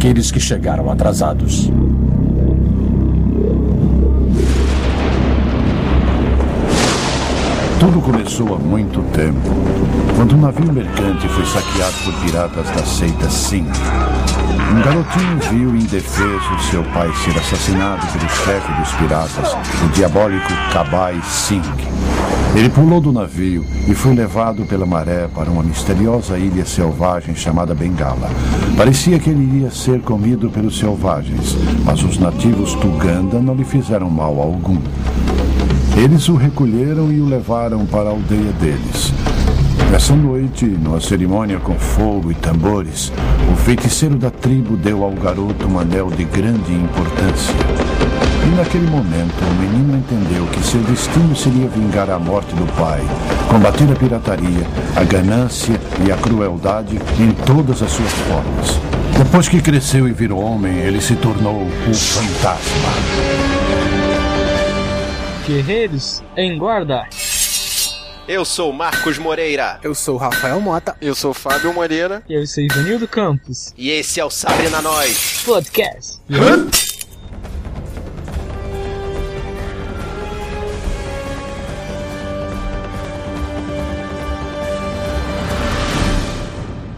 aqueles que chegaram atrasados. Começou há muito tempo, quando um navio mercante foi saqueado por piratas da seita Singh. Um garotinho viu indefeso seu pai ser assassinado pelo chefe dos piratas, o diabólico Kabai Singh. Ele pulou do navio e foi levado pela maré para uma misteriosa ilha selvagem chamada Bengala. Parecia que ele iria ser comido pelos selvagens, mas os nativos Tuganda não lhe fizeram mal algum. Eles o recolheram e o levaram para a aldeia deles. Essa noite, numa cerimônia com fogo e tambores, o feiticeiro da tribo deu ao garoto um anel de grande importância. E naquele momento, o menino entendeu que seu destino seria vingar a morte do pai, combater a pirataria, a ganância e a crueldade em todas as suas formas. Depois que cresceu e virou homem, ele se tornou o fantasma. Guerreiros em guarda. Eu sou Marcos Moreira. Eu sou Rafael Mota. Eu sou Fábio Moreira. E eu sou Ivanildo Campos. E esse é o Sabrina Nós Podcast.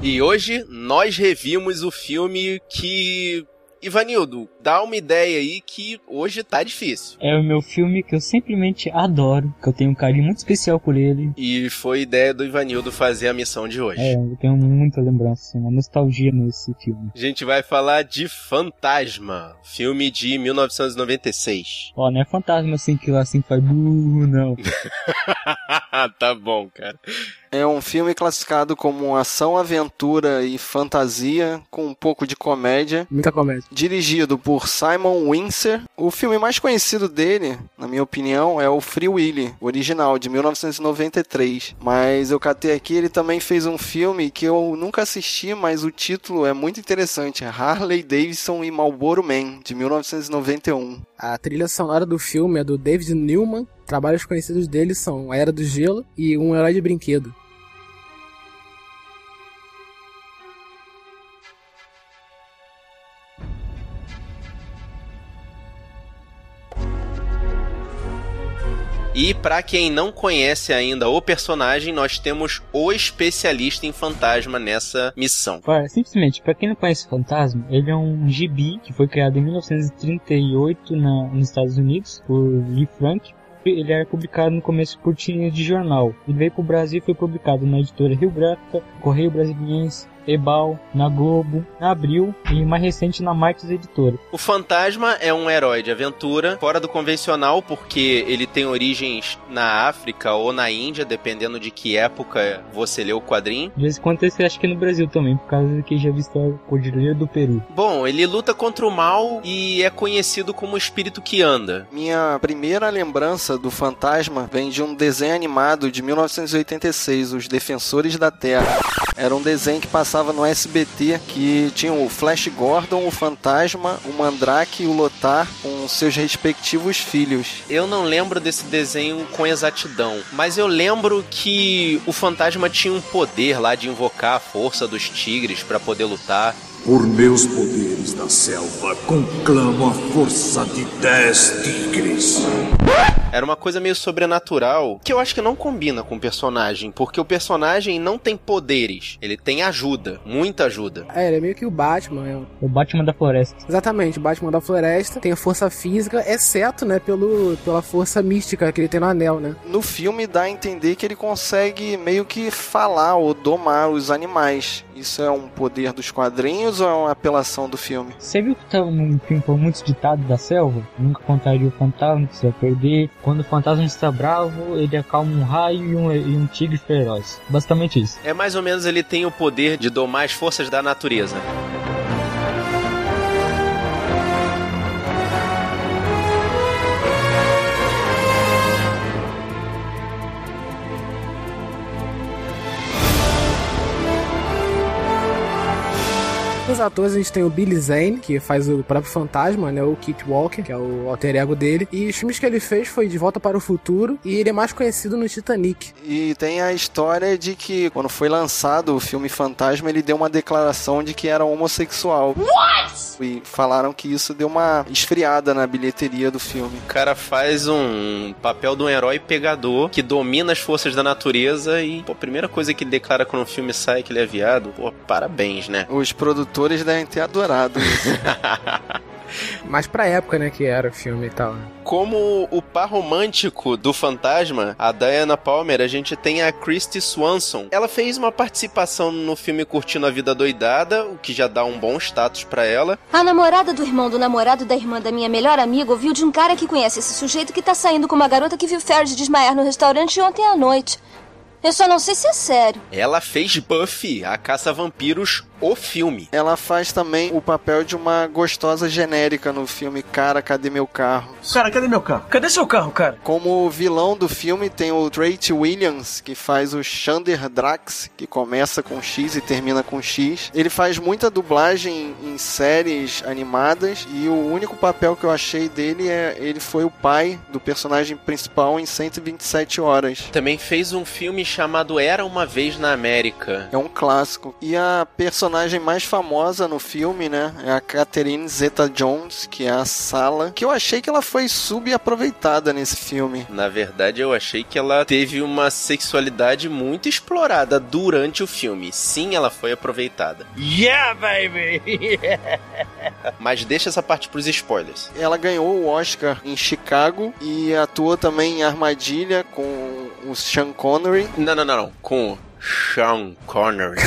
E hoje nós revimos o filme que Ivanildo, dá uma ideia aí que hoje tá difícil. É o meu filme que eu simplesmente adoro, que eu tenho um carinho muito especial por ele. E foi ideia do Ivanildo fazer a missão de hoje. É, eu tenho muita lembrança, uma nostalgia nesse filme. A gente vai falar de Fantasma, filme de 1996. Ó, não é fantasma assim que lá assim faz burro, não. tá bom, cara. É um filme classificado como ação, aventura e fantasia, com um pouco de comédia. Muita comédia. Dirigido por Simon Windsor. O filme mais conhecido dele, na minha opinião, é o Free Willy, original, de 1993. Mas eu catei aqui, ele também fez um filme que eu nunca assisti, mas o título é muito interessante. Harley Davidson e Marlboro Man, de 1991. A trilha sonora do filme é do David Newman. Trabalhos conhecidos dele são A Era do Gelo e Um Herói de Brinquedo. E para quem não conhece ainda o personagem, nós temos o especialista em fantasma nessa missão. Simplesmente, para quem não conhece Fantasma, ele é um gibi que foi criado em 1938 na, nos Estados Unidos por Lee Frank. Ele era publicado no começo por tirinhas de jornal. Ele veio para o Brasil e foi publicado na editora Rio Gráfica, Correio Brasiliense, Ebal, na Globo, na Abril e mais recente na Marques Editora. O Fantasma é um herói de aventura fora do convencional porque ele tem origens na África ou na Índia, dependendo de que época você leu o quadrinho. De vez em quando esse acho que no Brasil também, por causa de que já visto a Cordilheira do Peru. Bom, ele luta contra o mal e é conhecido como o espírito que anda. Minha primeira lembrança do Fantasma vem de um desenho animado de 1986, Os Defensores da Terra. Era um desenho que passava no SBT que tinha o Flash Gordon, o Fantasma, o Mandrake e o Lotar com seus respectivos filhos. Eu não lembro desse desenho com exatidão, mas eu lembro que o fantasma tinha um poder lá de invocar a força dos tigres para poder lutar. Por meus poderes da selva, conclamo a força de dez tigres. Era uma coisa meio sobrenatural que eu acho que não combina com o personagem, porque o personagem não tem poderes, ele tem ajuda, muita ajuda. É, ele é meio que o Batman. É. O Batman da Floresta. Exatamente, o Batman da Floresta tem a força física, exceto, né, pelo, pela força mística que ele tem no anel, né? No filme dá a entender que ele consegue meio que falar ou domar os animais. Isso é um poder dos quadrinhos ou é uma apelação do filme? Você viu que tá um filme por muitos ditados da selva? Nunca contaria o fantasma que você vai perder. Quando o fantasma está bravo, ele acalma um raio e um, e um tigre feroz. Basicamente isso. É mais ou menos ele tem o poder de domar as forças da natureza. Atores a gente tem o Billy Zane, que faz o próprio fantasma, né? O Kit Walker, que é o alter ego dele. E os filmes que ele fez foi De Volta para o Futuro e ele é mais conhecido no Titanic. E tem a história de que quando foi lançado o filme Fantasma, ele deu uma declaração de que era homossexual. What? E falaram que isso deu uma esfriada na bilheteria do filme. O cara faz um papel de um herói pegador que domina as forças da natureza e pô, a primeira coisa que ele declara quando o filme sai é que ele é viado. Pô, parabéns, né? Os produtores devem ter adorado isso. Mas pra época, né, que era o filme e tal. Como o par romântico do fantasma, a Diana Palmer, a gente tem a Christy Swanson. Ela fez uma participação no filme Curtindo a Vida Doidada, o que já dá um bom status para ela. A namorada do irmão do namorado da irmã da minha melhor amiga ouviu de um cara que conhece esse sujeito que tá saindo com uma garota que viu Ferris desmaiar no restaurante ontem à noite. Eu só não sei se é sério. Ela fez Buffy, a caça-vampiros, o filme. Ela faz também o papel de uma gostosa genérica no filme Cara, Cadê Meu Carro? Cara, cadê meu carro? Cadê seu carro, cara? Como vilão do filme tem o Drake Williams, que faz o Xander Drax, que começa com X e termina com X. Ele faz muita dublagem em séries animadas e o único papel que eu achei dele é ele foi o pai do personagem principal em 127 horas. Também fez um filme chamado Era uma vez na América. É um clássico. E a personagem mais famosa no filme, né, é a Catherine Zeta-Jones, que é a Sala, que eu achei que ela foi subaproveitada nesse filme. Na verdade, eu achei que ela teve uma sexualidade muito explorada durante o filme. Sim, ela foi aproveitada. Yeah, baby! Mas deixa essa parte pros spoilers. Ela ganhou o Oscar em Chicago e atua também em Armadilha com o Sean Connery Não, não, não, não. Com Sean Connery.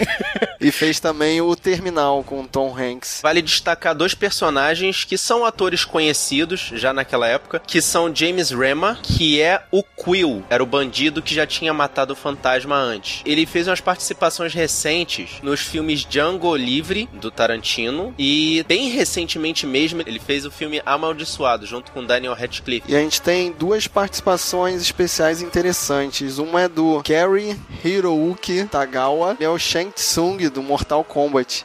e fez também o Terminal com Tom Hanks. Vale destacar dois personagens que são atores conhecidos já naquela época, que são James Remar, que é o Quill, era o bandido que já tinha matado o fantasma antes. Ele fez umas participações recentes nos filmes Django Livre, do Tarantino, e bem recentemente mesmo ele fez o filme Amaldiçoado, junto com Daniel Radcliffe. E a gente tem duas participações especiais interessantes. Uma é do Kerry Hirouki Tagawa, é o Shang Tsung do Mortal Kombat.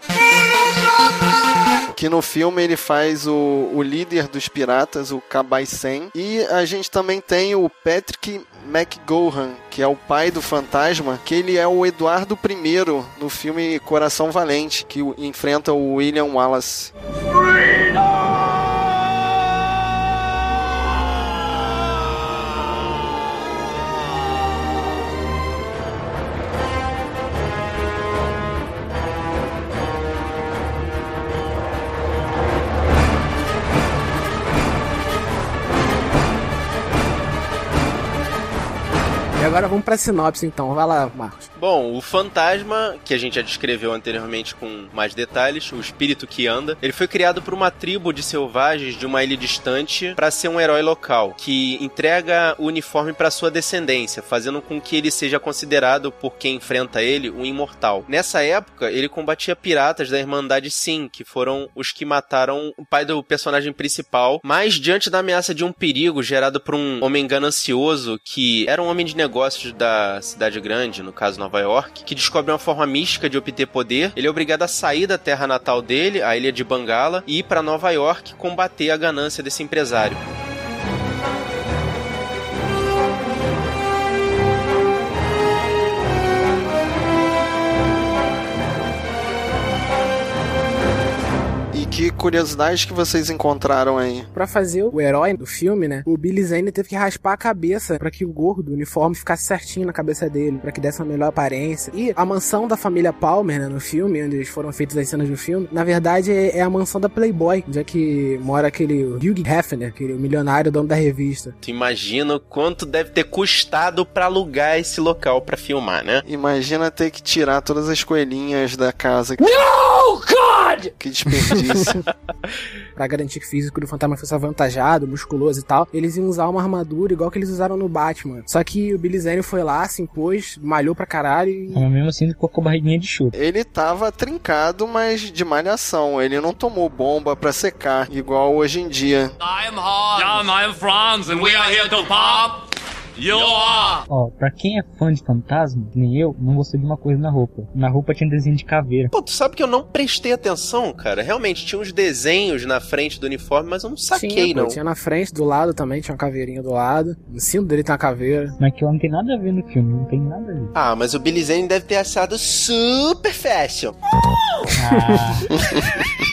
Que no filme ele faz o, o líder dos piratas, o Kabai Sen. E a gente também tem o Patrick McGohan, que é o pai do fantasma, que ele é o Eduardo I no filme Coração Valente, que enfrenta o William Wallace. E agora vamos pra sinopse então. Vai lá, Marcos. Bom, o fantasma, que a gente já descreveu anteriormente com mais detalhes, o espírito que anda, ele foi criado por uma tribo de selvagens de uma ilha distante para ser um herói local, que entrega o uniforme para sua descendência, fazendo com que ele seja considerado por quem enfrenta ele um imortal. Nessa época, ele combatia piratas da Irmandade Sim, que foram os que mataram o pai do personagem principal, mas diante da ameaça de um perigo gerado por um homem ganancioso que era um homem de negócios da cidade grande, no caso Nova York, que descobre uma forma mística de obter poder, ele é obrigado a sair da terra natal dele, a ilha de Bangala, e ir para Nova York combater a ganância desse empresário. Que curiosidades que vocês encontraram aí? Pra fazer o herói do filme, né? O Billy Zane teve que raspar a cabeça pra que o gordo, o uniforme, ficasse certinho na cabeça dele, pra que desse uma melhor aparência. E a mansão da família Palmer, né, no filme, onde foram feitas as cenas do filme, na verdade é é a mansão da Playboy, onde é que mora aquele Hugh Hefner, aquele milionário dono da revista. Tu imagina o quanto deve ter custado para alugar esse local para filmar, né? Imagina ter que tirar todas as coelhinhas da casa. Oh, Que desperdício. Pra garantir que o físico do fantasma fosse avantajado, musculoso e tal, eles iam usar uma armadura igual que eles usaram no Batman. Só que o Billy Zane foi lá, se impôs, malhou pra caralho e Mas mesmo assim ficou com a barriguinha de chuva. Ele tava trincado, mas de malhação. Ele não tomou bomba pra secar, igual hoje em dia. I'm Hans. I'm, I'm Franz, and we are here to pop Ó, pra quem é fã de fantasma, nem eu, não gostei de uma coisa na roupa. Na roupa tinha desenho de caveira. Pô, tu sabe que eu não prestei atenção, cara? Realmente, tinha uns desenhos na frente do uniforme, mas eu não saquei, tinha, pô, não. tinha na frente, do lado também, tinha uma caveirinha do lado. No cinto dele tem uma caveira. Mas que não tem nada a ver no filme, não tem nada a ver. Ah, mas o Billy Zane deve ter achado super fashion. Ah,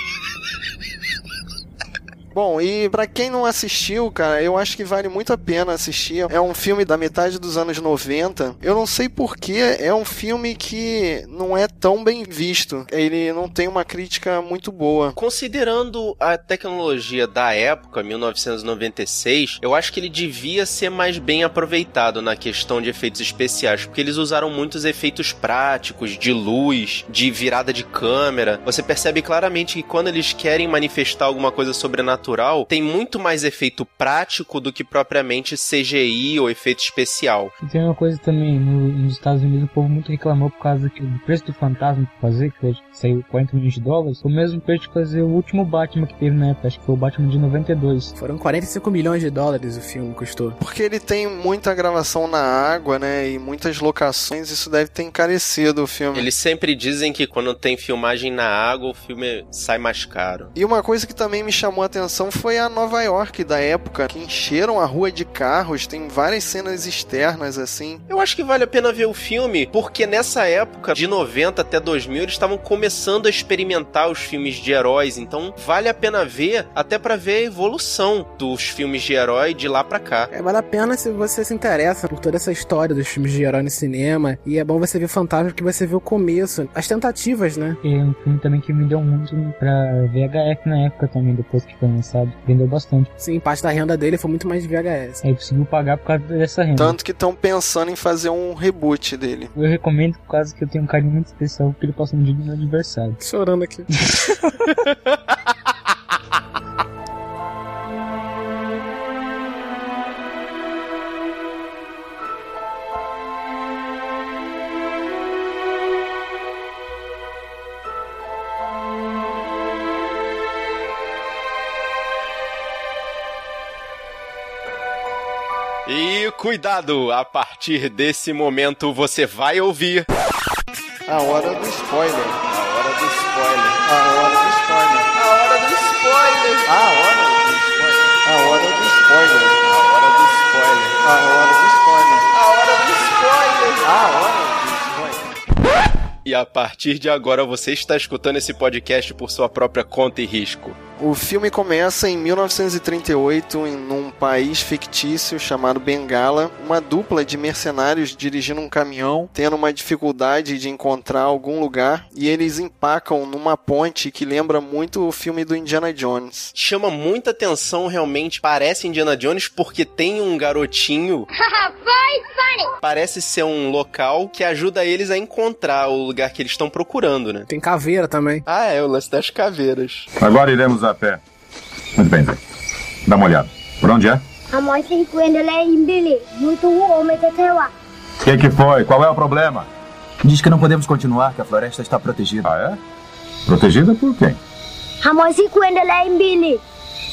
Bom, e pra quem não assistiu, cara, eu acho que vale muito a pena assistir. É um filme da metade dos anos 90. Eu não sei porquê, é um filme que não é tão bem visto. Ele não tem uma crítica muito boa. Considerando a tecnologia da época, 1996, eu acho que ele devia ser mais bem aproveitado na questão de efeitos especiais, porque eles usaram muitos efeitos práticos, de luz, de virada de câmera. Você percebe claramente que quando eles querem manifestar alguma coisa sobrenatural, tem muito mais efeito prático do que propriamente CGI ou efeito especial. e tem uma coisa também, no- nos Estados Unidos o povo muito reclamou por causa que do preço do fantasma pra fazer, que saiu 40 milhões de dólares, foi o mesmo preço de fazer o último Batman que teve na época, acho que foi o Batman de 92. Foram 45 milhões de dólares o filme custou. Porque ele tem muita gravação na água, né? E muitas locações, isso deve ter encarecido o filme. Eles sempre dizem que quando tem filmagem na água, o filme sai mais caro. E uma coisa que também me chamou a atenção foi a Nova York da época, que encheram a rua de carros, tem várias cenas externas assim. Eu acho que vale a pena ver o filme, porque nessa época, de 90 até 2000, eles estavam começando a experimentar os filmes de heróis, então vale a pena ver, até pra ver a evolução dos filmes de herói de lá pra cá. É, vale a pena se você se interessa por toda essa história dos filmes de herói no cinema. E é bom você ver Fantasma porque você vê o começo, as tentativas, né? E é um filme também que me deu muito pra VHF na época também, depois que foi lançado. Vendeu bastante. Sim, parte da renda dele foi muito mais de VHS. Aí conseguiu pagar por causa dessa renda. Tanto que estão pensando em fazer um reboot dele. Eu recomendo por causa que eu tenho um carinho muito especial porque ele passou no dia do meu aniversário. Chorando aqui. cuidado, a partir desse momento você vai ouvir A hora do spoiler. a hora do spoiler. A hora do spoiler. A hora do spoiler. A hora do spoiler. A hora do spoiler. A hora do spoiler. A hora do spoiler. A hora do spoiler. A hora. E a partir de agora você está escutando esse podcast por sua própria conta e risco. O filme começa em 1938 em num país fictício chamado Bengala. Uma dupla de mercenários dirigindo um caminhão, tendo uma dificuldade de encontrar algum lugar, e eles empacam numa ponte que lembra muito o filme do Indiana Jones. Chama muita atenção realmente, parece Indiana Jones porque tem um garotinho, parece ser um local que ajuda eles a encontrar o lugar que eles estão procurando, né? Tem caveira também. Ah, é, o lance das caveiras. Agora iremos a pé. Muito bem, Zé. Dá uma olhada. Por onde é? Hamasi kuendelea mbele. Muito huo umetetewa. O que, que foi? Qual é o problema? Diz que não podemos continuar, que a floresta está protegida. Ah, é? Protegida por quem? Hamasi kuendelea mbele.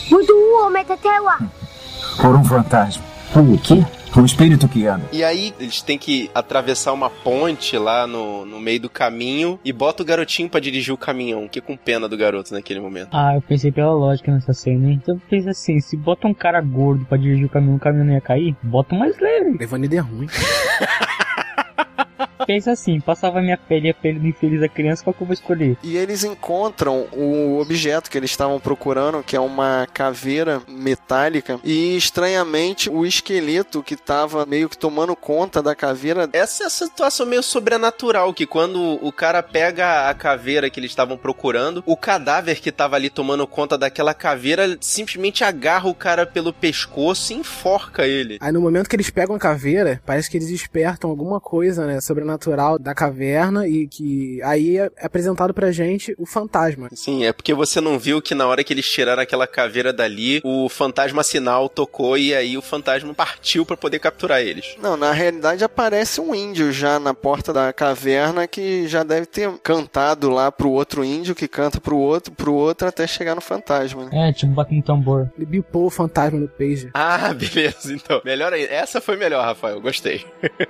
Muito huo umetetewa. Por um fantasma. O quê? Um espírito que anda. E aí eles têm que atravessar uma ponte lá no, no meio do caminho e bota o garotinho pra dirigir o caminhão, que com pena do garoto naquele momento. Ah, eu pensei pela lógica nessa cena, hein? Então eu pensei assim, se bota um cara gordo pra dirigir o caminhão, o caminhão não ia cair, bota um mais leve. Levando ideia ruim. Pensa assim, passava minha pele e a pele do infeliz da criança, qual que eu vou escolher? E eles encontram o objeto que eles estavam procurando, que é uma caveira metálica, e estranhamente o esqueleto que estava meio que tomando conta da caveira Essa é a situação meio sobrenatural, que quando o cara pega a caveira que eles estavam procurando, o cadáver que tava ali tomando conta daquela caveira simplesmente agarra o cara pelo pescoço e enforca ele. Aí no momento que eles pegam a caveira, parece que eles despertam alguma coisa, né, sobrenatural sobrenatural da caverna e que aí é apresentado pra gente o fantasma. Sim, é porque você não viu que na hora que eles tiraram aquela caveira dali, o fantasma sinal tocou e aí o fantasma partiu pra poder capturar eles. Não, na realidade aparece um índio já na porta da caverna que já deve ter cantado lá pro outro índio que canta pro outro, pro outro até chegar no fantasma. Né? É, tipo batendo tambor. Ele bipou o fantasma no page. Ah, beleza, então. Melhor aí. Essa foi melhor, Rafael, gostei.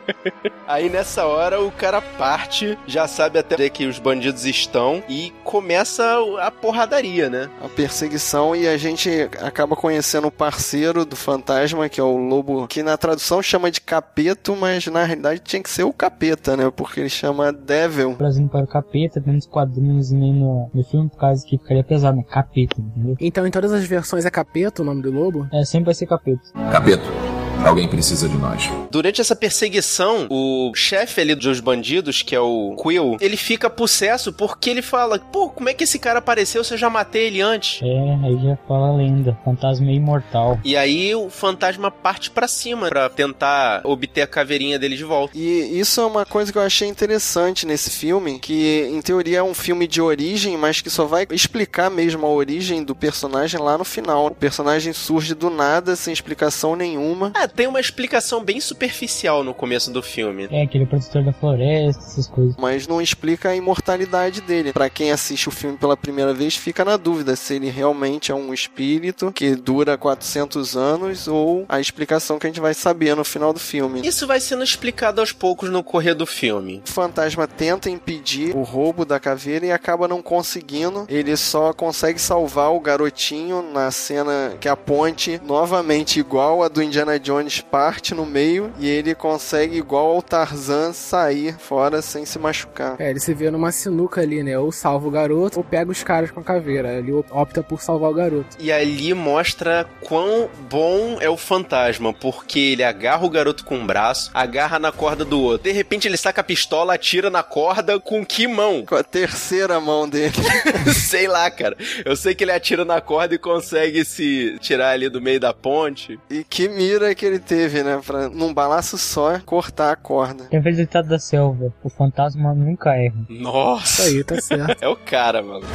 aí nessa hora o cara parte, já sabe até que os bandidos estão e começa a porradaria, né? A perseguição e a gente acaba conhecendo o parceiro do fantasma, que é o lobo, que na tradução chama de capeto, mas na realidade tinha que ser o capeta, né? Porque ele chama Devil. Brasil para o capeta, tem nos quadrinhos e nem no, no filme, por causa que ficaria pesado, né? Capeta, entendeu? Então em todas as versões é capeta o nome do lobo? É, sempre vai ser capeta. Capeto. Alguém precisa de nós. Durante essa perseguição, o chefe ali dos bandidos, que é o Quill, ele fica possesso porque ele fala: Pô, como é que esse cara apareceu se eu já matei ele antes? É, aí já fala a lenda. Fantasma é imortal. E aí o fantasma parte para cima para tentar obter a caveirinha dele de volta. E isso é uma coisa que eu achei interessante nesse filme, que em teoria é um filme de origem, mas que só vai explicar mesmo a origem do personagem lá no final. O personagem surge do nada, sem explicação nenhuma. Ah, tem uma explicação bem superficial no começo do filme. É, aquele protetor da floresta, essas coisas. Mas não explica a imortalidade dele. Para quem assiste o filme pela primeira vez, fica na dúvida se ele realmente é um espírito que dura 400 anos ou a explicação que a gente vai saber no final do filme. Isso vai sendo explicado aos poucos no correr do filme. O fantasma tenta impedir o roubo da caveira e acaba não conseguindo. Ele só consegue salvar o garotinho na cena que a ponte novamente igual a do Indiana Jones parte no meio e ele consegue, igual ao Tarzan, sair fora sem se machucar. É, ele se vê numa sinuca ali, né? Ou salva o garoto ou pega os caras com a caveira. Ele opta por salvar o garoto. E ali mostra quão bom é o fantasma, porque ele agarra o garoto com um braço, agarra na corda do outro. De repente ele saca a pistola, atira na corda com que mão? Com a terceira mão dele. sei lá, cara. Eu sei que ele atira na corda e consegue se tirar ali do meio da ponte. E que mira que ele teve, né? Pra num balaço só cortar a corda. Tem vez ditado da selva, o fantasma nunca erra. Nossa! Isso aí, tá certo. é o cara, mano.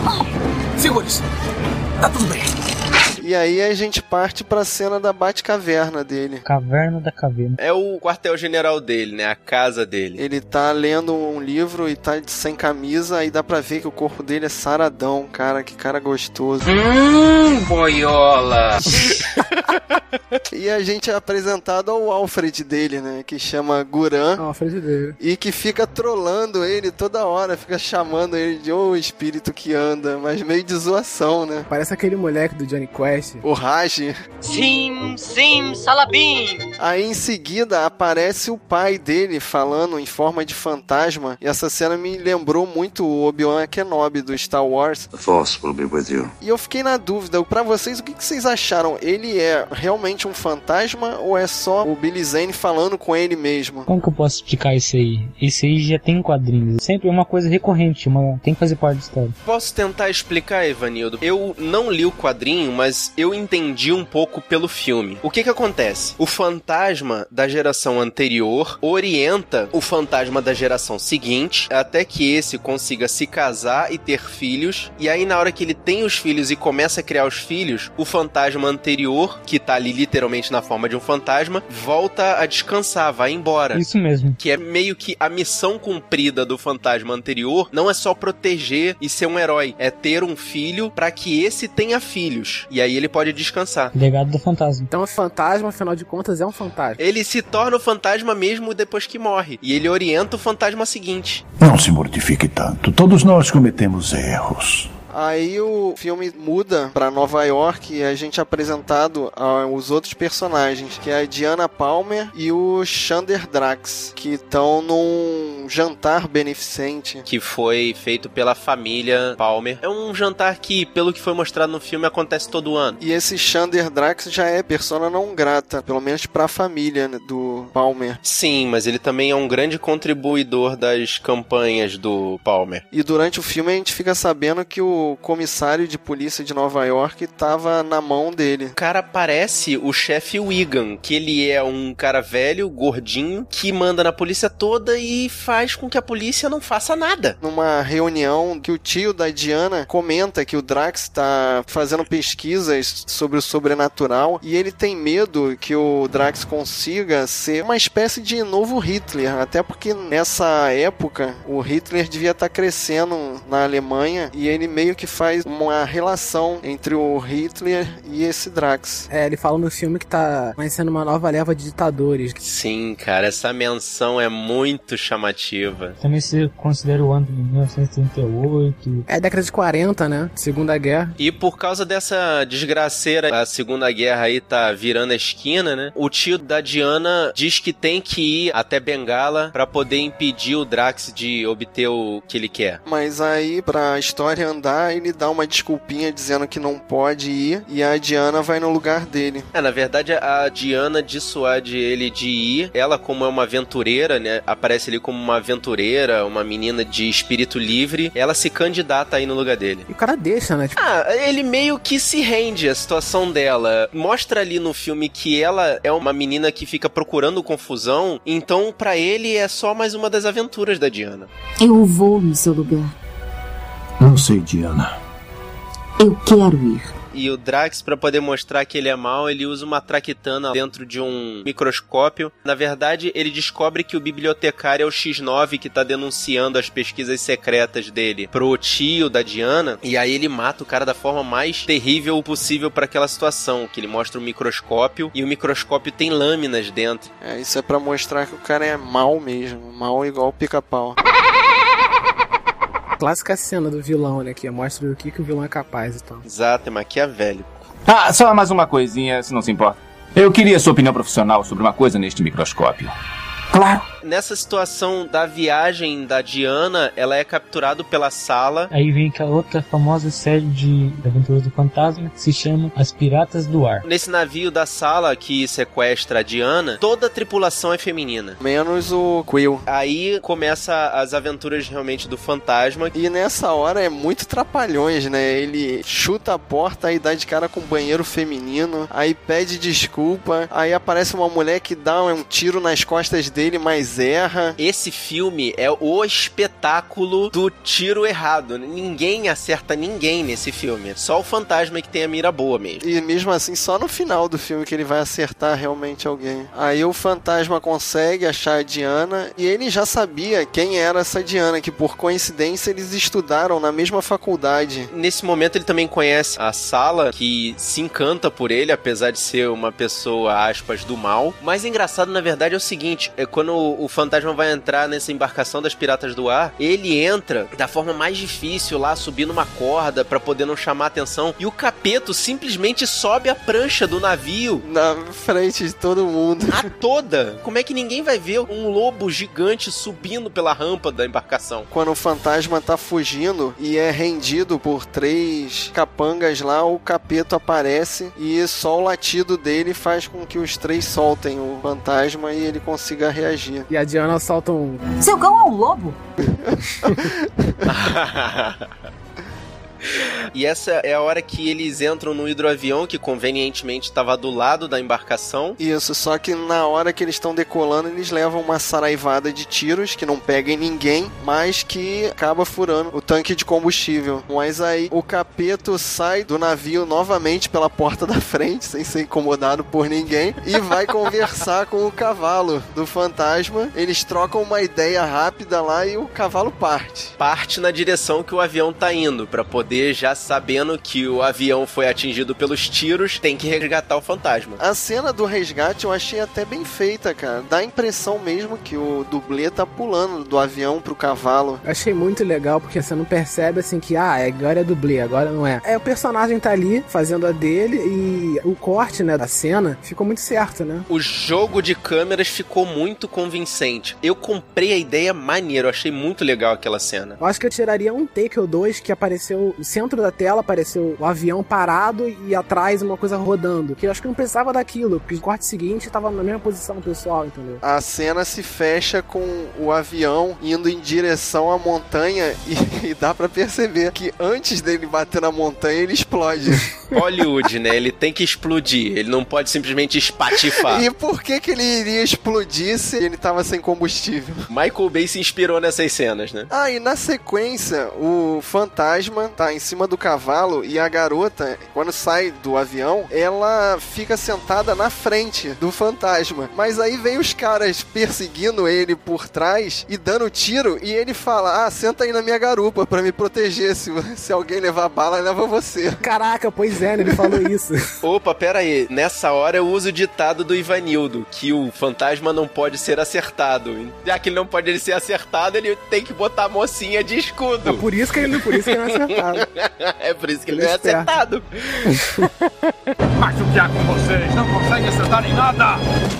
Segure-se. Tá tudo bem. E aí a gente parte pra cena da Batcaverna dele. Caverna da Caveira. É o quartel-general dele, né? A casa dele. Ele tá lendo um livro e tá sem camisa, aí dá pra ver que o corpo dele é saradão, cara. Que cara gostoso. Hum, boiola! e a gente é apresentado ao Alfred dele, né? Que chama Guran. Alfred dele. E que fica trolando ele toda hora, fica chamando ele de ô oh, espírito que anda, mas meio de zoação, né? Parece aquele moleque do Johnny Quest. O Raj. Sim, sim, Salabim. Aí em seguida aparece o pai dele falando em forma de fantasma. E essa cena me lembrou muito o Obi-Wan Kenobi do Star Wars. The Force will be with you. E eu fiquei na dúvida, para vocês, o que, que vocês acharam? Ele é realmente um fantasma ou é só o Billy Zane falando com ele mesmo? Como que eu posso explicar isso aí? Isso aí já tem quadrinhos. Sempre é uma coisa recorrente, uma... tem que fazer parte da história. Posso tentar explicar, Evanildo? Eu não li o quadrinho, mas eu entendi um pouco pelo filme. O que que acontece? O fantasma da geração anterior orienta o fantasma da geração seguinte até que esse consiga se casar e ter filhos. E aí, na hora que ele tem os filhos e começa a criar os filhos, o fantasma anterior, que tá ali literalmente na forma de um fantasma, volta a descansar, vai embora. Isso mesmo. Que é meio que a missão cumprida do fantasma anterior não é só proteger e ser um herói, é ter um filho para que esse tenha filhos. E aí ele pode descansar. Legado do fantasma. Então o fantasma, afinal de contas, é um fantasma. Ele se torna o fantasma mesmo depois que morre. E ele orienta o fantasma seguinte. Não se mortifique tanto. Todos nós cometemos erros. Aí o filme muda para Nova York e a gente é apresentado aos outros personagens, que é a Diana Palmer e o Xander Drax, que estão num jantar beneficente. Que foi feito pela família Palmer. É um jantar que, pelo que foi mostrado no filme, acontece todo ano. E esse Xander Drax já é persona não grata, pelo menos para a família né, do Palmer. Sim, mas ele também é um grande contribuidor das campanhas do Palmer. E durante o filme a gente fica sabendo que o comissário de polícia de Nova York estava na mão dele. O cara parece o chefe Wigan, que ele é um cara velho, gordinho, que manda na polícia toda e faz com que a polícia não faça nada. Numa reunião que o tio da Diana comenta que o Drax tá fazendo pesquisas sobre o sobrenatural e ele tem medo que o Drax consiga ser uma espécie de novo Hitler, até porque nessa época o Hitler devia estar tá crescendo na Alemanha e ele meio que faz uma relação entre o Hitler e esse Drax. É, ele fala no filme que tá nascendo uma nova leva de ditadores. Sim, cara, essa menção é muito chamativa. Também se considera o ano de 1938. É década de 40, né? Segunda Guerra. E por causa dessa desgraceira, a Segunda Guerra aí tá virando a esquina, né? O tio da Diana diz que tem que ir até Bengala para poder impedir o Drax de obter o que ele quer. Mas aí, pra história andar, ele dá uma desculpinha dizendo que não pode ir e a Diana vai no lugar dele. É, na verdade, a Diana dissuade ele de ir. Ela, como é uma aventureira, né? Aparece ali como uma aventureira, uma menina de espírito livre. Ela se candidata aí no lugar dele. E o cara deixa, né? Tipo... Ah, ele meio que se rende à situação dela. Mostra ali no filme que ela é uma menina que fica procurando confusão. Então, para ele, é só mais uma das aventuras da Diana. Eu vou no seu lugar. Não sei, Diana. Eu quero ir. E o Drax, para poder mostrar que ele é mal, ele usa uma traquitana dentro de um microscópio. Na verdade, ele descobre que o bibliotecário é o X9 que tá denunciando as pesquisas secretas dele pro tio da Diana. E aí ele mata o cara da forma mais terrível possível para aquela situação. Que ele mostra o microscópio e o microscópio tem lâminas dentro. É, isso é para mostrar que o cara é mal mesmo. Mal igual o pica-pau. Clássica cena do vilão, né? Que mostra o que, que o vilão é capaz e tal. Exato, é maquiavélico. Ah, só mais uma coisinha, se não se importa. Eu queria sua opinião profissional sobre uma coisa neste microscópio. Claro. Nessa situação da viagem da Diana, ela é capturada pela Sala. Aí vem aquela outra famosa série de Aventuras do Fantasma que se chama As Piratas do Ar. Nesse navio da Sala que sequestra a Diana, toda a tripulação é feminina. Menos o Quill. Aí começa as aventuras realmente do fantasma. E nessa hora é muito trapalhões, né? Ele chuta a porta e dá de cara com o banheiro feminino, aí pede desculpa, aí aparece uma mulher que dá um tiro nas costas dele, mas erra. Esse filme é o espetáculo do tiro errado. Ninguém acerta ninguém nesse filme. Só o fantasma que tem a mira boa mesmo. E mesmo assim, só no final do filme que ele vai acertar realmente alguém. Aí o fantasma consegue achar a Diana e ele já sabia quem era essa Diana, que por coincidência eles estudaram na mesma faculdade. Nesse momento ele também conhece a Sala, que se encanta por ele, apesar de ser uma pessoa, aspas, do mal. O mais engraçado, na verdade, é o seguinte: é quando o fantasma vai entrar nessa embarcação das piratas do ar, ele entra da forma mais difícil lá, subindo uma corda para poder não chamar atenção. E o capeto simplesmente sobe a prancha do navio. Na frente de todo mundo. A toda. Como é que ninguém vai ver um lobo gigante subindo pela rampa da embarcação? Quando o fantasma tá fugindo e é rendido por três capangas lá, o capeto aparece e só o latido dele faz com que os três soltem o fantasma e ele consiga reagir. E a Diana solta um. Seu cão é um lobo? E essa é a hora que eles entram no hidroavião que convenientemente estava do lado da embarcação. Isso, só que na hora que eles estão decolando, eles levam uma saraivada de tiros que não pega em ninguém, mas que acaba furando o tanque de combustível. Mas aí o capeto sai do navio novamente pela porta da frente, sem ser incomodado por ninguém, e vai conversar com o cavalo do fantasma. Eles trocam uma ideia rápida lá e o cavalo parte. Parte na direção que o avião tá indo para poder poder, já sabendo que o avião foi atingido pelos tiros, tem que resgatar o fantasma. A cena do resgate eu achei até bem feita, cara. Dá a impressão mesmo que o dublê tá pulando do avião pro cavalo. Achei muito legal, porque você não percebe assim que, ah, agora é dublê, agora não é. É, o personagem tá ali fazendo a dele e o corte, né, da cena ficou muito certo, né? O jogo de câmeras ficou muito convincente. Eu comprei a ideia maneiro, achei muito legal aquela cena. Eu acho que eu tiraria um take ou dois que apareceu no centro da tela apareceu o avião parado e atrás uma coisa rodando. Que eu acho que não precisava daquilo, porque o corte seguinte tava na mesma posição pessoal, entendeu? A cena se fecha com o avião indo em direção à montanha e, e dá para perceber que antes dele bater na montanha ele explode. Hollywood, né? Ele tem que explodir. Ele não pode simplesmente espatifar. E por que que ele iria explodir se ele tava sem combustível? Michael Bay se inspirou nessas cenas, né? Ah, e na sequência, o fantasma tá em cima do cavalo e a garota, quando sai do avião, ela fica sentada na frente do fantasma. Mas aí vem os caras perseguindo ele por trás e dando tiro e ele fala: Ah, senta aí na minha garupa pra me proteger. Se, se alguém levar bala, leva você. Caraca, pois é, né? ele falou isso. Opa, pera aí. Nessa hora eu uso o ditado do Ivanildo, que o fantasma não pode ser acertado. Já que ele não pode ser acertado, ele tem que botar a mocinha de escudo. É por isso que ele, por isso que ele não é acertado. é por isso que ele, Ele não é acertado. Mas o que há com vocês? Não conseguem acertar em nada!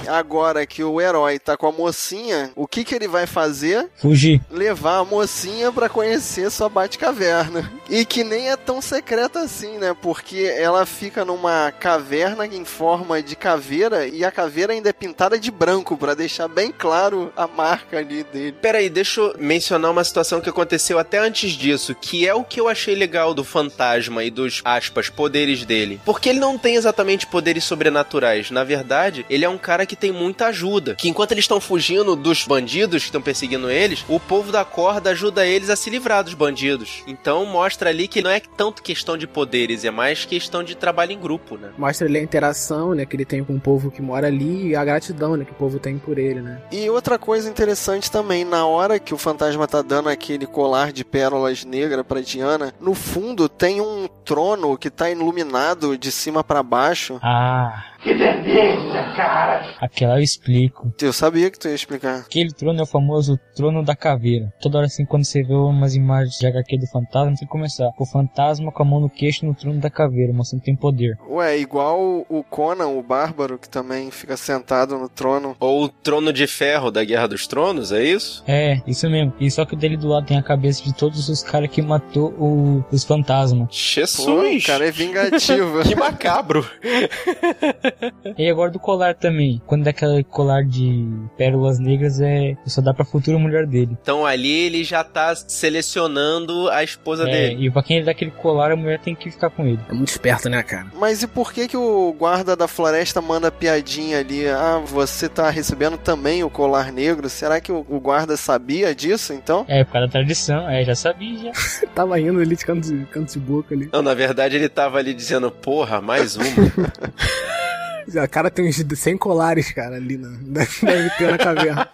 Agora que o herói tá com a mocinha, o que que ele vai fazer? Fugir. Levar a mocinha pra conhecer sua Batcaverna. E que nem é tão secreta assim, né? Porque ela fica numa caverna em forma de caveira e a caveira ainda é pintada de branco pra deixar bem claro a marca ali dele. Pera aí, deixa eu mencionar uma situação que aconteceu até antes disso, que é o que eu achei legal do fantasma e dos, aspas, poderes dele. Porque ele não tem exatamente poderes sobrenaturais. Na verdade, ele é um cara que tem muita ajuda. Que enquanto eles estão fugindo dos bandidos que estão perseguindo eles, o povo da corda ajuda eles a se livrar dos bandidos. Então mostra ali que não é tanto questão de poderes, é mais questão de trabalho em grupo, né? Mostra ali a interação, né, que ele tem com o povo que mora ali e a gratidão, né, que o povo tem por ele, né. E outra coisa interessante também, na hora que o fantasma tá dando aquele colar de pérolas negras pra Diana, no fundo tem um trono que tá iluminado de cima pra baixo. Ah, Que delícia, cara! aquela eu explico. Eu sabia que tu ia explicar. Aquele trono é o famoso trono da caveira. Toda hora assim, quando você vê umas imagens de HQ do fantasma, você começar. O fantasma com a mão no queixo no trono da caveira, mostrando que tem poder. Ué, igual o Conan, o bárbaro, que também fica sentado no trono. Ou o trono de ferro da Guerra dos Tronos, é isso? É, isso mesmo. E só que o dele do lado tem a cabeça de todos os caras que matou o- os fantasmas. Jesus! Pô, o cara é vingativo. que macabro! E agora do colar também. Quando dá aquele colar de pérolas negras, é só dá pra futura mulher dele. Então ali ele já tá selecionando a esposa É, dele. e pra quem ele dá aquele colar, a mulher tem que ficar com ele. É muito esperto, né, cara? Mas e por que que o guarda da floresta manda piadinha ali? Ah, você tá recebendo também o colar negro? Será que o, o guarda sabia disso, então? É, por causa da tradição. É, já sabia, já. Tava indo ali de canto de, canto de boca ali. Não, na verdade ele tava ali dizendo, porra, mais uma. O cara tem uns 100 colares, cara, ali na, deve ter na caverna.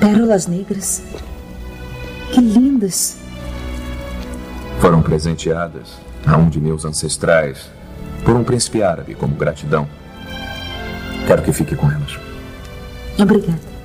Pérolas negras. Que lindas. Foram presenteadas a um de meus ancestrais por um príncipe árabe como gratidão. Quero que fique com elas. Obrigada.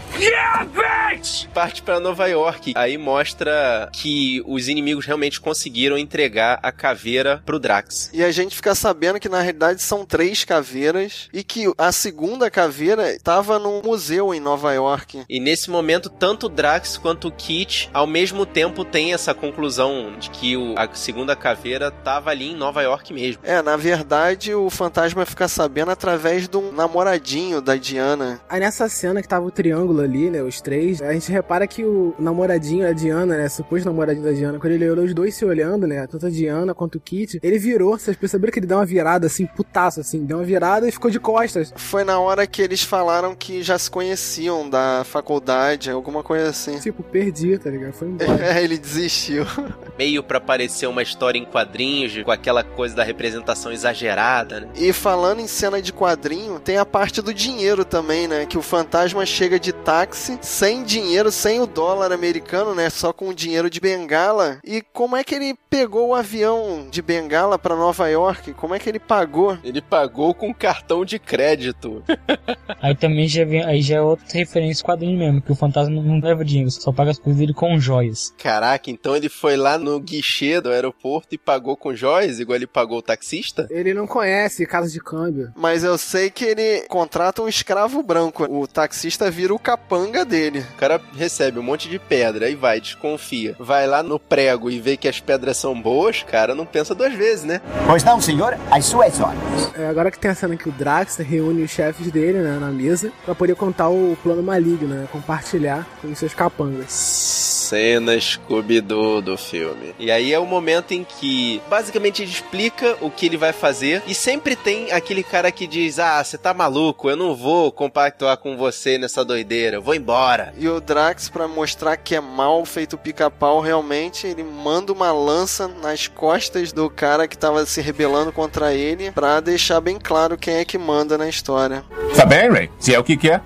Parte pra Nova York. Aí mostra que os inimigos realmente conseguiram entregar a caveira pro Drax. E a gente fica sabendo que na realidade são três caveiras e que a segunda caveira estava num museu em Nova York. E nesse momento, tanto o Drax quanto o Kit, ao mesmo tempo, tem essa conclusão de que o- a segunda caveira tava ali em Nova York mesmo. É, na verdade o fantasma fica sabendo através de um namoradinho da Diana. Aí nessa cena que tava o triângulo ali, né, os três, a gente repara que o namoradinho da Diana, né, suposto namoradinho da Diana, quando ele olhou os dois se olhando, né, tanto a Diana quanto o Kit, ele virou, vocês perceberam que ele deu uma virada assim, putaço assim, deu uma virada e ficou de costas. Foi na hora que eles falaram que já se conheciam da faculdade, alguma coisa assim. Tipo, perdi, tá ligado? Foi embora. É, ele desistiu. Meio pra parecer uma história em quadrinhos, com aquela coisa da representação exagerada, né? E falando em cena de quadrinho, tem a parte do dinheiro também, né? Que o fantasma chega de táxi, sem dinheiro, sem o dólar americano, né? Só com o dinheiro de Bengala. E como é que ele pegou o avião de Bengala pra Nova York? Como é que ele pagou? Ele pagou com cartão de crédito. Aí também já vem, aí já é outra referência quadrinho mesmo, que o fantasma não leva dinheiro, só paga as coisas dele com joias. Caraca, então ele foi lá no guichê do aeroporto e pagou com joias, igual ele pagou o taxista? Ele não conhece casa de câmbio. Mas eu sei que ele contrata um escravo branco. O taxista vira o capanga dele. O cara recebe um monte de pedra, aí vai, desconfia. Vai lá no prego e vê que as pedras são boas, cara, não pensa duas vezes, né? Pois não, senhor, as suas ordens. É, agora que tem a cena que o Drax reúne os chefes dele, né, na mesa, pra poder contar o plano maligno, né, compartilhar com os seus capangas. Cena Scooby-Doo do filme. E aí é o momento em que, basicamente, ele explica o que ele vai fazer. E sempre tem aquele cara que diz: Ah, você tá maluco, eu não vou compactuar com você nessa doideira, eu vou embora. E o Drax, pra mostrar que é mal feito pica-pau, realmente, ele manda uma lança nas costas do cara que tava se rebelando contra ele, pra deixar bem claro quem é que manda na história. Tá bem, Ray? Se é o que quer.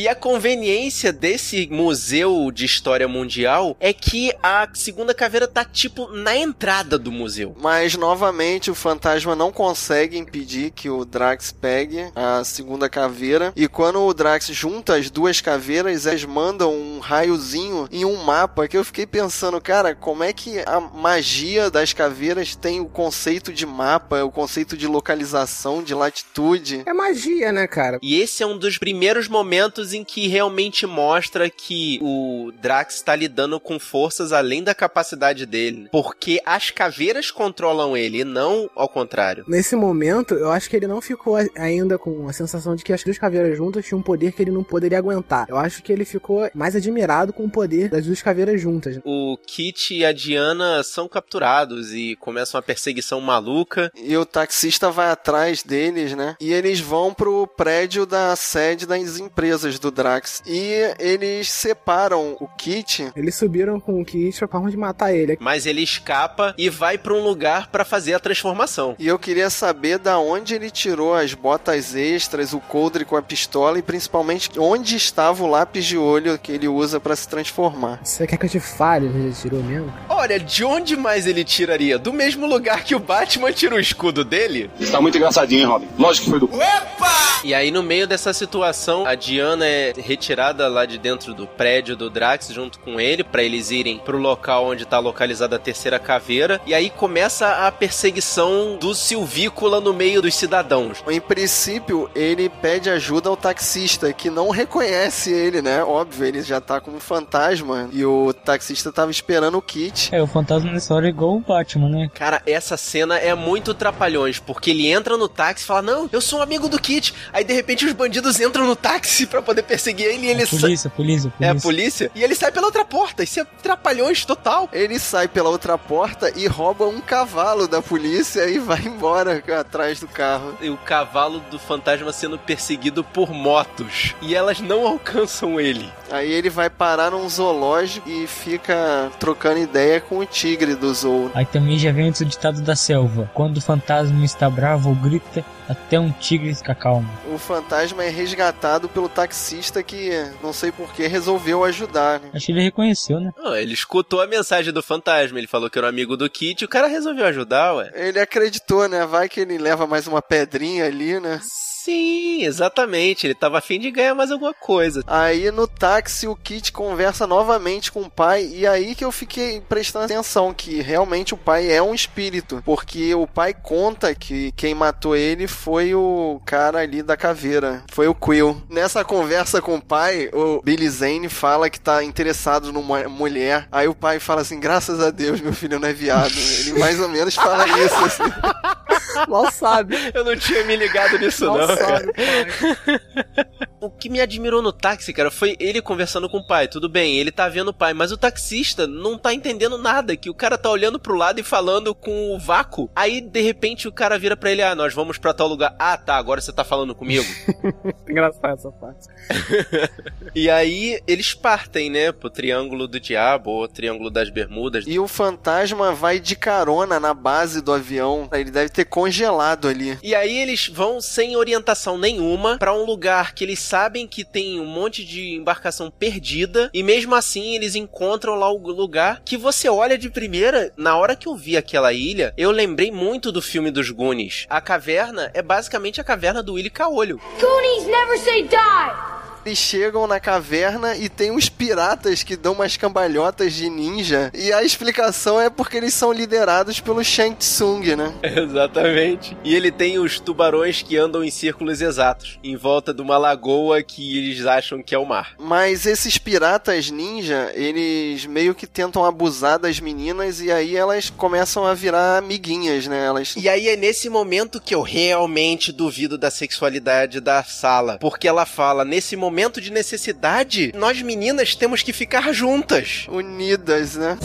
E a conveniência desse museu de história mundial é que a segunda caveira tá tipo na entrada do museu. Mas novamente o fantasma não consegue impedir que o Drax pegue a segunda caveira. E quando o Drax junta as duas caveiras, eles mandam um raiozinho em um mapa que eu fiquei pensando, cara, como é que a magia das caveiras tem o conceito de mapa, o conceito de localização, de latitude? É magia, né, cara? E esse é um dos primeiros momentos em que realmente mostra que o Drax está lidando com forças além da capacidade dele. Porque as caveiras controlam ele, e não ao contrário. Nesse momento, eu acho que ele não ficou ainda com a sensação de que as duas caveiras juntas tinham um poder que ele não poderia aguentar. Eu acho que ele ficou mais admirado com o poder das duas caveiras juntas. O Kit e a Diana são capturados e começa uma perseguição maluca. E o taxista vai atrás deles, né? E eles vão pro prédio da sede das empresas do Drax. E eles separam o Kit. Eles subiram com o Kit pra forma de matar ele. Mas ele escapa e vai para um lugar para fazer a transformação. E eu queria saber da onde ele tirou as botas extras, o coldre com a pistola e principalmente onde estava o lápis de olho que ele usa para se transformar. Você quer que eu te fale onde ele tirou mesmo? Olha, de onde mais ele tiraria? Do mesmo lugar que o Batman tira o escudo dele? Está muito engraçadinho, hein, Robin? Lógico que foi do. Opa! E aí, no meio dessa situação, a Diana é retirada lá de dentro do prédio do Drax junto com ele, para eles irem pro local onde tá localizada a terceira caveira. E aí começa a perseguição do Silvícola no meio dos cidadãos. Em princípio, ele pede ajuda ao taxista, que não reconhece ele, né? Óbvio, ele já tá como fantasma. E o taxista tava esperando o kit. É, o fantasma nessa hora é igual o Batman, né? Cara, essa cena é muito trapalhões, porque ele entra no táxi e fala: Não, eu sou um amigo do Kit. Aí de repente os bandidos entram no táxi para poder perseguir ele e ele sai. Polícia, polícia, polícia. É a polícia. E ele sai pela outra porta. Isso é trapalhões total. Ele sai pela outra porta e rouba um cavalo da polícia e vai embora atrás do carro. E o cavalo do fantasma sendo perseguido por motos. E elas não alcançam ele. Aí ele vai parar num zoológico e fica trocando ideia com o tigre do zoo. Aí também já vem antes o ditado da selva. Quando o fantasma está bravo ou grita, até um tigre fica calmo. O fantasma é resgatado pelo taxista que, não sei porquê, resolveu ajudar. Né? Acho que ele reconheceu, né? Não, ele escutou a mensagem do fantasma. Ele falou que era um amigo do Kit e o cara resolveu ajudar, ué. Ele acreditou, né? Vai que ele leva mais uma pedrinha ali, né? Sim, exatamente. Ele tava afim de ganhar mais alguma coisa. Aí no táxi o Kit conversa novamente com o pai e aí que eu fiquei prestando atenção que realmente o pai é um espírito, porque o pai conta que quem matou ele foi o cara ali da caveira, foi o Quill. Nessa conversa com o pai, o Billy Zane fala que tá interessado numa mulher. Aí o pai fala assim: "Graças a Deus, meu filho não é viado". Ele mais ou menos fala isso assim. Mal sabe. Eu não tinha me ligado nisso Mal não. sabe, o que me admirou no táxi, cara, foi ele conversando com o pai. Tudo bem, ele tá vendo o pai, mas o taxista não tá entendendo nada. Que o cara tá olhando pro lado e falando com o vácuo. Aí, de repente, o cara vira pra ele: Ah, nós vamos pra tal lugar. Ah, tá, agora você tá falando comigo. Engraçado essa parte. e aí, eles partem, né, pro Triângulo do Diabo, ou Triângulo das Bermudas. E o fantasma vai de carona na base do avião. Ele deve ter congelado ali. E aí, eles vão sem orientação nenhuma para um lugar que eles sabem que tem um monte de embarcação perdida e mesmo assim eles encontram lá o lugar que você olha de primeira, na hora que eu vi aquela ilha, eu lembrei muito do filme dos Goonies. A caverna é basicamente a caverna do Willy Caolho. Goonies never say die! Eles chegam na caverna e tem uns piratas que dão umas cambalhotas de ninja. E a explicação é porque eles são liderados pelo Shang Tsung, né? Exatamente. E ele tem os tubarões que andam em círculos exatos, em volta de uma lagoa que eles acham que é o mar. Mas esses piratas ninja, eles meio que tentam abusar das meninas e aí elas começam a virar amiguinhas, né? Elas... E aí é nesse momento que eu realmente duvido da sexualidade da sala. Porque ela fala, nesse momento momento de necessidade, nós meninas temos que ficar juntas. Unidas, né?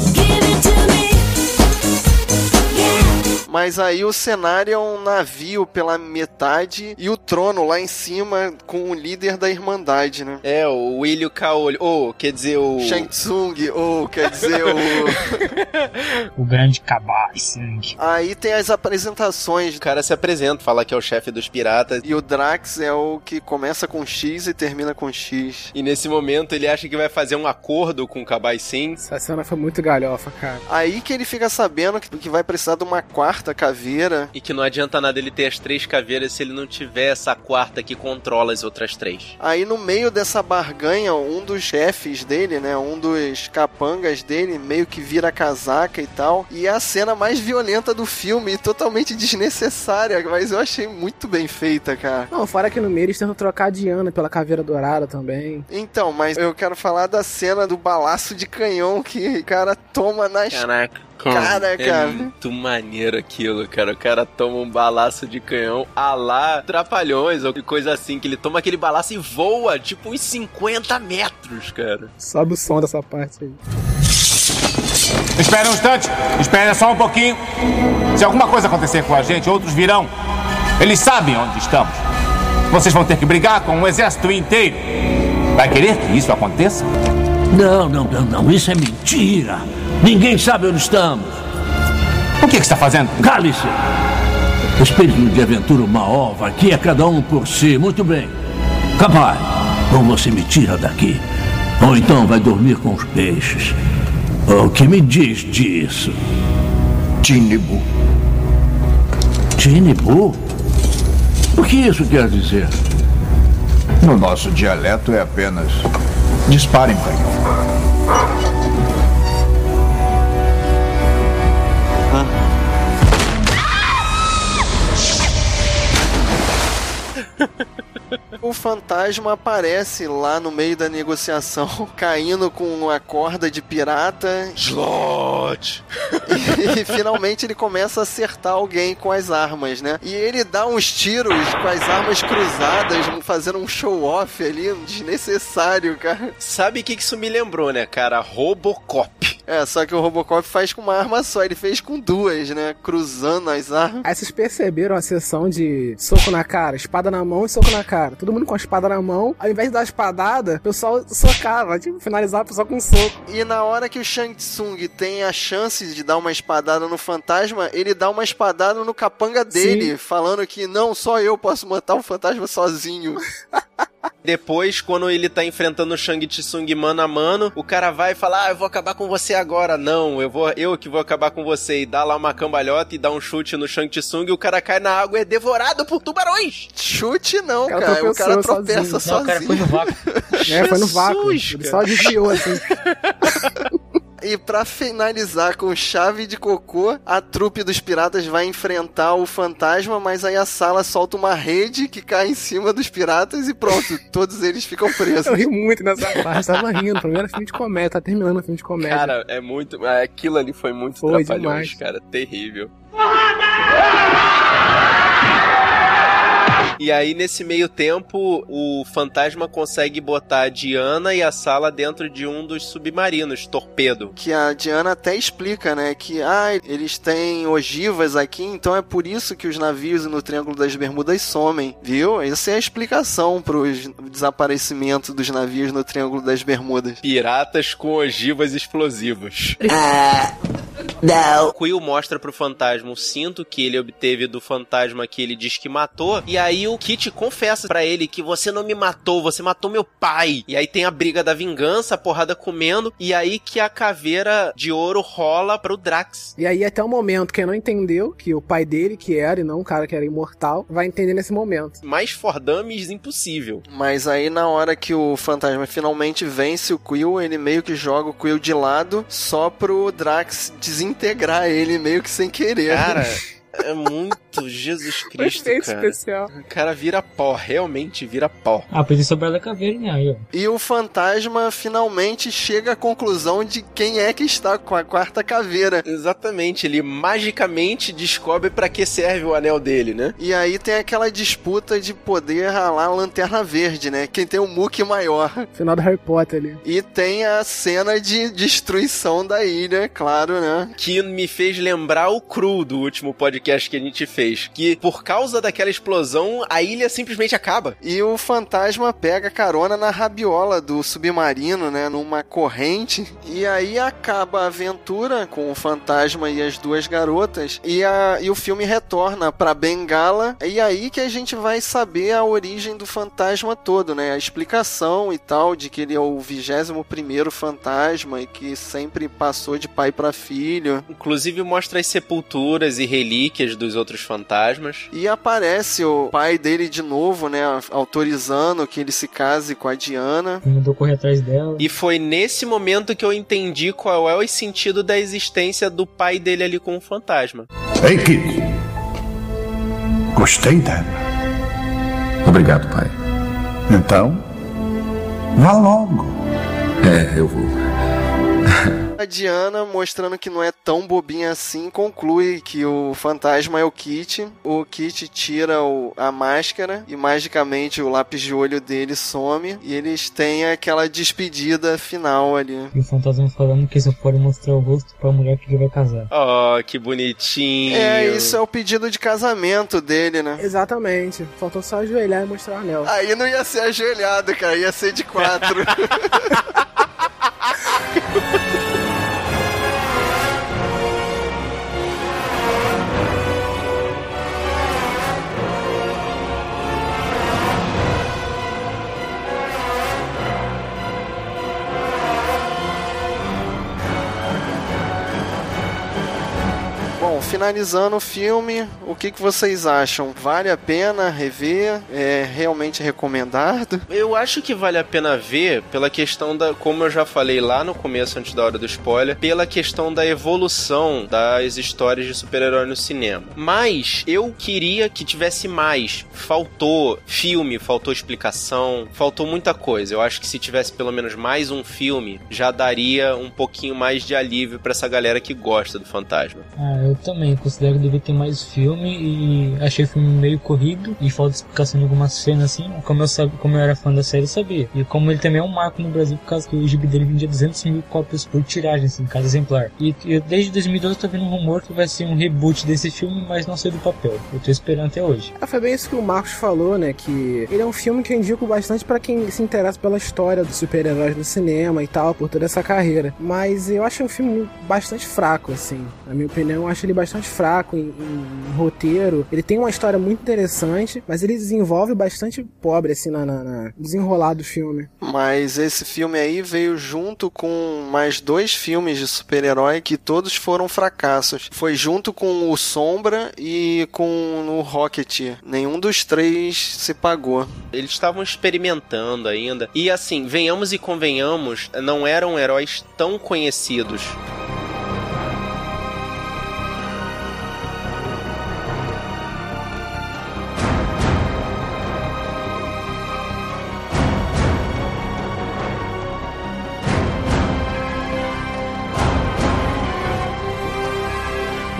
Mas aí o cenário é um navio pela metade e o trono lá em cima com o líder da Irmandade, né? É, o Willio Kaoli. Ou, quer dizer, o. Shang Tsung, ou quer dizer o. o grande Kabai Sing. Aí tem as apresentações. O cara se apresenta, fala que é o chefe dos piratas. E o Drax é o que começa com X e termina com X. E nesse momento ele acha que vai fazer um acordo com o Kabai Sim. Essa cena foi muito galhofa, cara. Aí que ele fica sabendo que, que vai precisar de uma quarta caveira. E que não adianta nada ele ter as três caveiras se ele não tiver essa quarta que controla as outras três. Aí no meio dessa barganha, um dos chefes dele, né, um dos capangas dele, meio que vira casaca e tal. E é a cena mais violenta do filme, totalmente desnecessária, mas eu achei muito bem feita, cara. Não, fora que no meio eles tentam trocar a Diana pela caveira dourada também. Então, mas eu quero falar da cena do balaço de canhão que o cara toma nas Caraca. Cara, é cara. muito maneiro aquilo, cara. O cara toma um balaço de canhão a lá trapalhões ou coisa assim, que ele toma aquele balaço e voa, tipo, uns 50 metros, cara. Sobe o som dessa parte aí. Espera um instante, espera só um pouquinho. Se alguma coisa acontecer com a gente, outros virão. Eles sabem onde estamos. Vocês vão ter que brigar com um exército inteiro. Vai querer que isso aconteça? Não, não, não, não. Isso é mentira. Ninguém sabe onde estamos. O que, que está fazendo? Cale-se! Espírito de aventura uma ova, aqui é cada um por si. Muito bem. Capai, ou você me tira daqui, ou então vai dormir com os peixes. O que me diz disso? Tinibu. Tinibu? O que isso quer dizer? No nosso dialeto é apenas disparem, canhão. O fantasma aparece lá no meio da negociação, caindo com uma corda de pirata. Slot! E finalmente ele começa a acertar alguém com as armas, né? E ele dá uns tiros com as armas cruzadas, fazendo um show-off ali, desnecessário, cara. Sabe o que que isso me lembrou, né, cara? Robocop. É, só que o Robocop faz com uma arma só, ele fez com duas, né? Cruzando as armas. Aí vocês perceberam a sessão de soco na cara, espada na mão e soco na cara. Todo mundo com a espada na mão, ao invés de dar espadada, o pessoal socava, tipo, finalizava o pessoal com um soco. E na hora que o Shang Tsung tem a chance de dar uma espadada no fantasma, ele dá uma espadada no capanga dele, Sim. falando que não, só eu posso matar o fantasma sozinho. Depois, quando ele tá enfrentando o Shang Tsung mano a mano, o cara vai e fala: Ah, eu vou acabar com você agora. Não, eu vou, eu que vou acabar com você. E dá lá uma cambalhota e dá um chute no Shang Tsung e o cara cai na água e é devorado por tubarões. Chute não, cara cara. O cara tropeça sozinho. Não, o cara foi no vácuo. É, foi no vácuo. Jesus, Ele só desviou assim. E pra finalizar com chave de cocô, a trupe dos piratas vai enfrentar o fantasma, mas aí a sala solta uma rede que cai em cima dos piratas e pronto, todos eles ficam presos. Eu ri muito nessa parte, tava rindo. Primeiro filme de comédia, tá terminando o filme de comédia. Cara, é muito. Aquilo ali foi muito Foi trapalhões, demais. cara. Terrível. E aí, nesse meio tempo, o fantasma consegue botar a Diana e a Sala dentro de um dos submarinos, torpedo. Que a Diana até explica, né? Que ah, eles têm ogivas aqui, então é por isso que os navios no Triângulo das Bermudas somem, viu? Essa é a explicação pro desaparecimento dos navios no Triângulo das Bermudas. Piratas com ogivas explosivas. Não. Quill mostra pro fantasma o cinto que ele obteve do fantasma que ele diz que matou. E aí o Kit confessa pra ele que você não me matou, você matou meu pai. E aí tem a briga da vingança, a porrada comendo. E aí que a caveira de ouro rola pro Drax. E aí, até o momento, quem não entendeu que o pai dele, que era, e não o cara que era imortal, vai entender nesse momento. Mais Fordames impossível. Mas aí na hora que o fantasma finalmente vence o Quill, ele meio que joga o Quill de lado só pro Drax desintegrar ele meio que sem querer. Cara, é muito Santo Jesus Cristo, Efeito cara. especial. O cara vira pó, realmente vira pó. Ah, podia sobrar da caveira, né? Aí, ó. E o fantasma finalmente chega à conclusão de quem é que está com a quarta caveira. Exatamente, ele magicamente descobre pra que serve o anel dele, né? E aí tem aquela disputa de poder ralar a lanterna verde, né? Quem tem o muque maior. Final do Harry Potter ali. E tem a cena de destruição da ilha, claro, né? Que me fez lembrar o cru do último podcast que a gente fez. Que por causa daquela explosão, a ilha simplesmente acaba. E o fantasma pega carona na rabiola do submarino, né? Numa corrente. E aí acaba a aventura com o fantasma e as duas garotas. E, a, e o filme retorna pra Bengala. E aí que a gente vai saber a origem do fantasma todo, né? A explicação e tal de que ele é o 21 primeiro fantasma e que sempre passou de pai para filho. Inclusive mostra as sepulturas e relíquias dos outros fantasmas. E aparece o pai dele de novo, né? Autorizando que ele se case com a Diana. Mandou correr atrás dela. E foi nesse momento que eu entendi qual é o sentido da existência do pai dele ali com o fantasma. Ei. Gostei dela. Obrigado, pai. Então, vá logo. É, eu vou. A Diana, mostrando que não é tão bobinha assim, conclui que o fantasma é o Kit. O Kit tira o- a máscara e magicamente o lápis de olho dele some. E eles têm aquela despedida final ali. E o fantasma falando que só pode mostrar o rosto pra mulher que ele vai casar. Oh, que bonitinho. É, isso é o pedido de casamento dele, né? Exatamente. Faltou só ajoelhar e mostrar o anel. Aí não ia ser ajoelhado, cara, ia ser de quatro. Bom, finalizando o filme, o que, que vocês acham? Vale a pena rever? É realmente recomendado? Eu acho que vale a pena ver pela questão da, como eu já falei lá no começo, antes da hora do spoiler, pela questão da evolução das histórias de super-herói no cinema. Mas eu queria que tivesse mais. Faltou filme, faltou explicação, faltou muita coisa. Eu acho que se tivesse pelo menos mais um filme, já daria um pouquinho mais de alívio pra essa galera que gosta do fantasma. Ah, eu também considero que devia ter mais filme e achei o filme meio corrido e falta explicação de algumas cenas assim. Como eu, sabe, como eu era fã da série, eu sabia. E como ele também é um marco no Brasil por causa que o gibi dele vendia 200 mil cópias por tiragem, assim, cada exemplar. E eu, desde 2012 tô vendo um rumor que vai ser um reboot desse filme, mas não sei do papel. Eu tô esperando até hoje. Ah, foi bem isso que o Marcos falou, né? Que ele é um filme que eu indico bastante pra quem se interessa pela história dos super-heróis no cinema e tal, por toda essa carreira. Mas eu acho um filme bastante fraco, assim. Na minha opinião, eu acho ele bastante fraco em, em- em roteiro. Ele tem uma história muito interessante, mas ele desenvolve bastante pobre, assim, na, na, na desenrolar do filme. Mas esse filme aí veio junto com mais dois filmes de super-herói que todos foram fracassos. Foi junto com o Sombra e com o Rocket. Nenhum dos três se pagou. Eles estavam experimentando ainda. E assim, venhamos e convenhamos, não eram heróis tão conhecidos.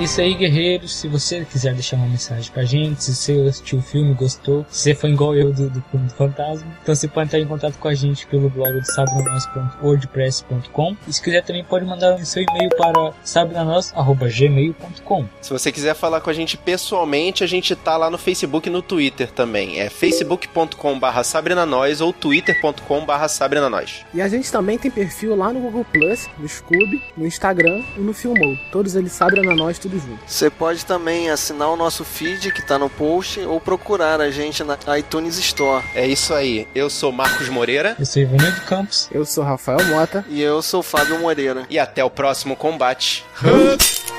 Isso aí, guerreiros. Se você quiser deixar uma mensagem pra gente, se você assistiu o filme, gostou, se você foi igual eu do, do filme do Fantasma, então você pode entrar em contato com a gente pelo blog do sabrenanos.wordpress.com e se quiser também pode mandar o seu e-mail para sabrenanos.gmail.com Se você quiser falar com a gente pessoalmente, a gente tá lá no Facebook e no Twitter também. É facebook.com.br sabrenanois ou twitter.com.br sabrenanois. E a gente também tem perfil lá no Google Plus, no Scoob, no Instagram e no Filmou. Todos eles sabem na nós tudo junto. Você pode também assinar o nosso feed que tá no post ou procurar a gente na iTunes Store. É isso aí. Eu sou Marcos Moreira. Eu sou Ivanildo Campos. Eu sou Rafael Mota. E eu sou Fábio Moreira. E até o próximo combate.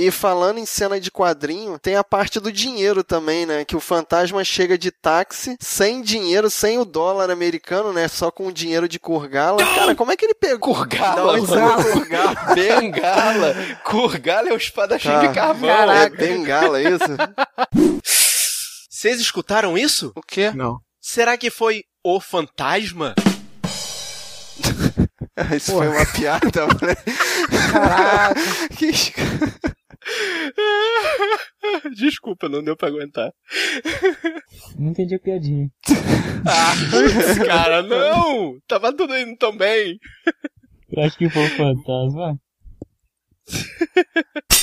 E falando em cena de quadrinho, tem a parte do dinheiro também, né? Que o fantasma chega de táxi, sem dinheiro, sem o dólar americano, né? Só com o dinheiro de Kurgala. Cara, como é que ele pegou? Kurgala, Kurgala? Bengala. Kurgala é o espadachim Tá. de carvão. Caraca. É bengala, isso? Vocês escutaram isso? O quê? Não. Será que foi o fantasma? Isso foi uma piada, né? Caraca. Que... Desculpa, não deu pra aguentar. Não entendi a piadinha. Ah, cara, não! Tava tudo indo tão bem. Eu acho que foi o fantasma.